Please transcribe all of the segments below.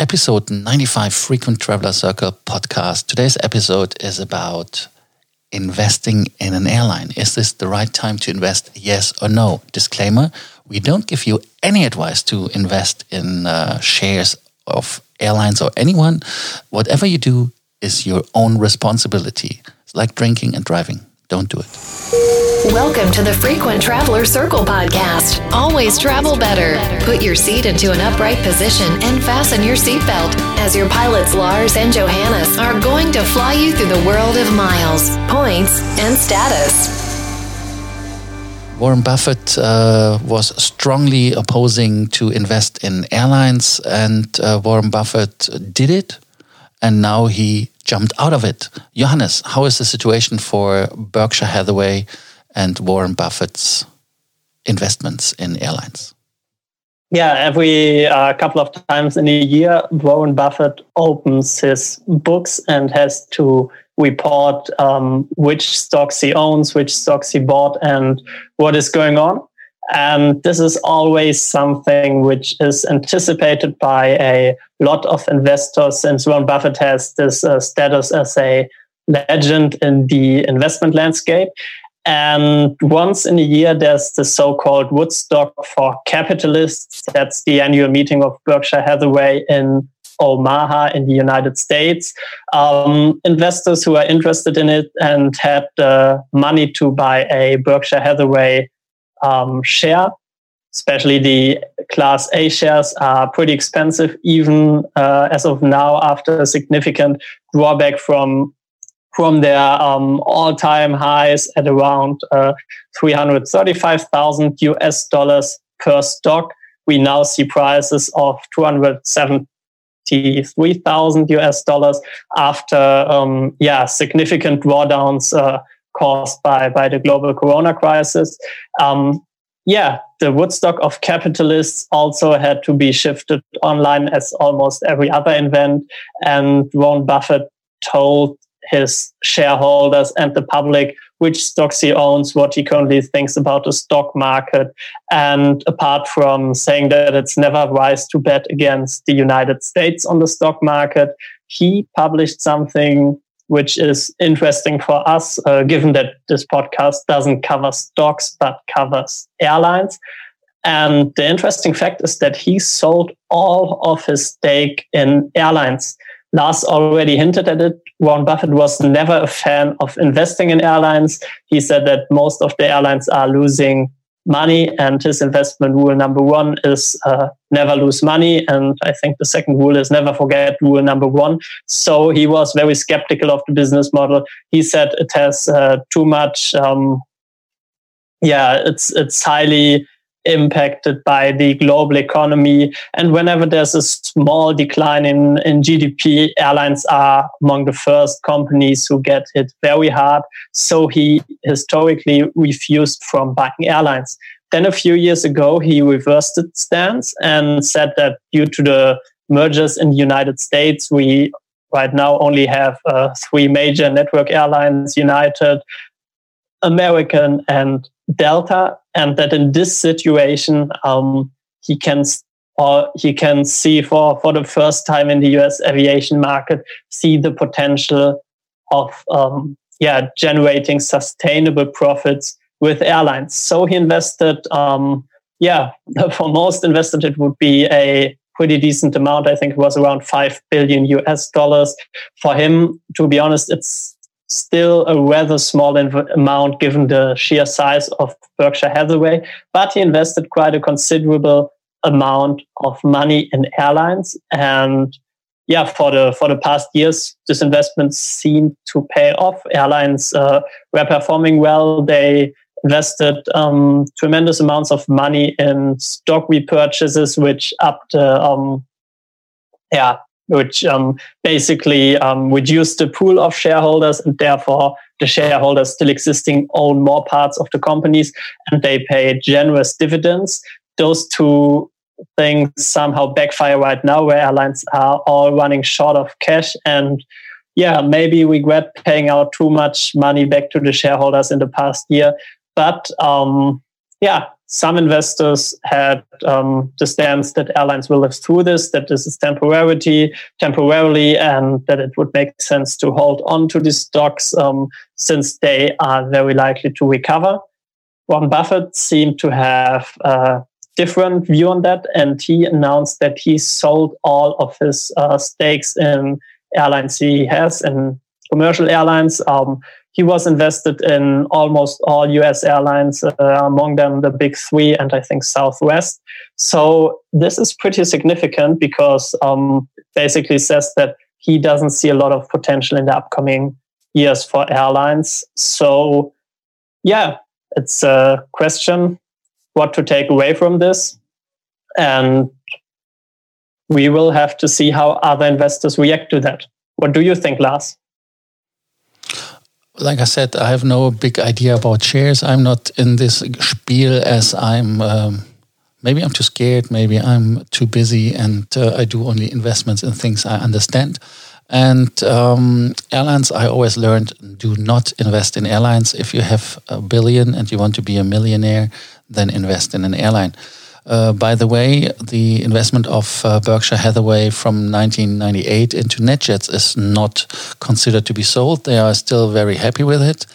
episode 95 Frequent Traveler Circle podcast. Today's episode is about investing in an airline. Is this the right time to invest? Yes or no? Disclaimer we don't give you any advice to invest in uh, shares of airlines or anyone. Whatever you do is your own responsibility. It's like drinking and driving. Don't do it. Welcome to the Frequent Traveler Circle podcast. Always travel better. Put your seat into an upright position and fasten your seatbelt as your pilots Lars and Johannes are going to fly you through the world of miles, points, and status. Warren Buffett uh, was strongly opposing to invest in airlines, and uh, Warren Buffett did it, and now he jumped out of it. Johannes, how is the situation for Berkshire Hathaway and Warren Buffett's investments in airlines? Yeah, every uh, couple of times in a year, Warren Buffett opens his books and has to report um, which stocks he owns, which stocks he bought, and what is going on. And this is always something which is anticipated by a lot of investors since Warren Buffett has this uh, status as a legend in the investment landscape. And once in a year, there's the so called Woodstock for capitalists. That's the annual meeting of Berkshire Hathaway in Omaha in the United States. Um, investors who are interested in it and had the money to buy a Berkshire Hathaway um, share, especially the Class A shares, are pretty expensive, even uh, as of now, after a significant drawback from from their um, all-time highs at around uh, 335,000 US dollars per stock. We now see prices of 273,000 US dollars after, um, yeah, significant drawdowns uh, caused by, by the global corona crisis. Um, yeah, the Woodstock of capitalists also had to be shifted online as almost every other event. And Warren Buffett told his shareholders and the public which stocks he owns, what he currently thinks about the stock market. And apart from saying that it's never wise to bet against the United States on the stock market, he published something which is interesting for us, uh, given that this podcast doesn't cover stocks but covers airlines. And the interesting fact is that he sold all of his stake in airlines. Lars already hinted at it. Warren Buffett was never a fan of investing in airlines. He said that most of the airlines are losing money. And his investment rule number one is uh, never lose money. And I think the second rule is never forget rule number one. So he was very skeptical of the business model. He said it has uh, too much. Um, yeah, it's it's highly impacted by the global economy. And whenever there's a small decline in, in GDP, airlines are among the first companies who get hit very hard. So he historically refused from buying airlines. Then a few years ago, he reversed its stance and said that due to the mergers in the United States, we right now only have uh, three major network airlines, United, American, and Delta, and that in this situation um, he can or he can see for for the first time in the U.S. aviation market see the potential of um, yeah generating sustainable profits with airlines. So he invested. Um, yeah, for most invested it would be a pretty decent amount. I think it was around five billion US dollars. For him, to be honest, it's still a rather small inv- amount given the sheer size of Berkshire Hathaway, but he invested quite a considerable amount of money in airlines. And yeah, for the for the past years, this investment seemed to pay off. Airlines uh, were performing well. They invested um, tremendous amounts of money in stock repurchases, which upped uh, um, yeah which um, basically um, reduced the pool of shareholders and therefore the shareholders still existing own more parts of the companies and they pay generous dividends. Those two things somehow backfire right now where airlines are all running short of cash and yeah, maybe regret paying out too much money back to the shareholders in the past year. But um, yeah, some investors had um, the stance that airlines will live through this, that this is temporarily, temporarily, and that it would make sense to hold on to these stocks um, since they are very likely to recover. Warren Buffett seemed to have a different view on that, and he announced that he sold all of his uh, stakes in airlines he has in commercial airlines. Um, he was invested in almost all US airlines, uh, among them the big three and I think Southwest. So this is pretty significant because um, basically says that he doesn't see a lot of potential in the upcoming years for airlines. So yeah, it's a question what to take away from this. And we will have to see how other investors react to that. What do you think, Lars? Like I said, I have no big idea about shares. I'm not in this spiel as I'm. Um, maybe I'm too scared. Maybe I'm too busy, and uh, I do only investments in things I understand. And um, airlines, I always learned do not invest in airlines. If you have a billion and you want to be a millionaire, then invest in an airline. Uh, by the way, the investment of uh, Berkshire Hathaway from 1998 into NetJets is not considered to be sold. They are still very happy with it,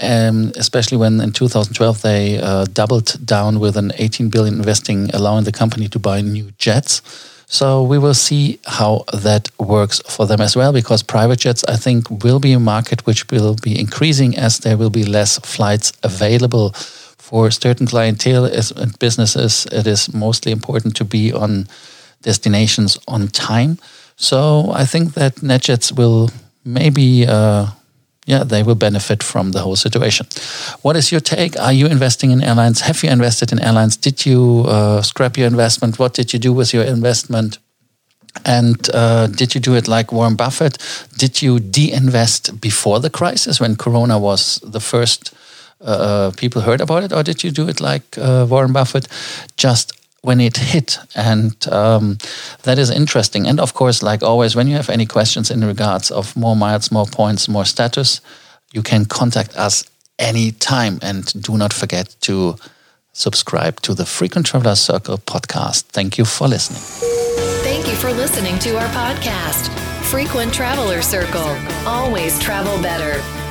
um, especially when in 2012 they uh, doubled down with an 18 billion investing, allowing the company to buy new jets. So we will see how that works for them as well, because private jets, I think, will be a market which will be increasing as there will be less flights available for certain clientele and businesses, it is mostly important to be on destinations on time. So I think that NetJets will maybe, uh, yeah, they will benefit from the whole situation. What is your take? Are you investing in airlines? Have you invested in airlines? Did you uh, scrap your investment? What did you do with your investment? And uh, did you do it like Warren Buffett? Did you de-invest before the crisis when Corona was the first uh, people heard about it, or did you do it like uh, Warren Buffett, just when it hit? And um, that is interesting. And of course, like always, when you have any questions in regards of more miles, more points, more status, you can contact us anytime. And do not forget to subscribe to the Frequent Traveler Circle podcast. Thank you for listening. Thank you for listening to our podcast, Frequent Traveler Circle. Always travel better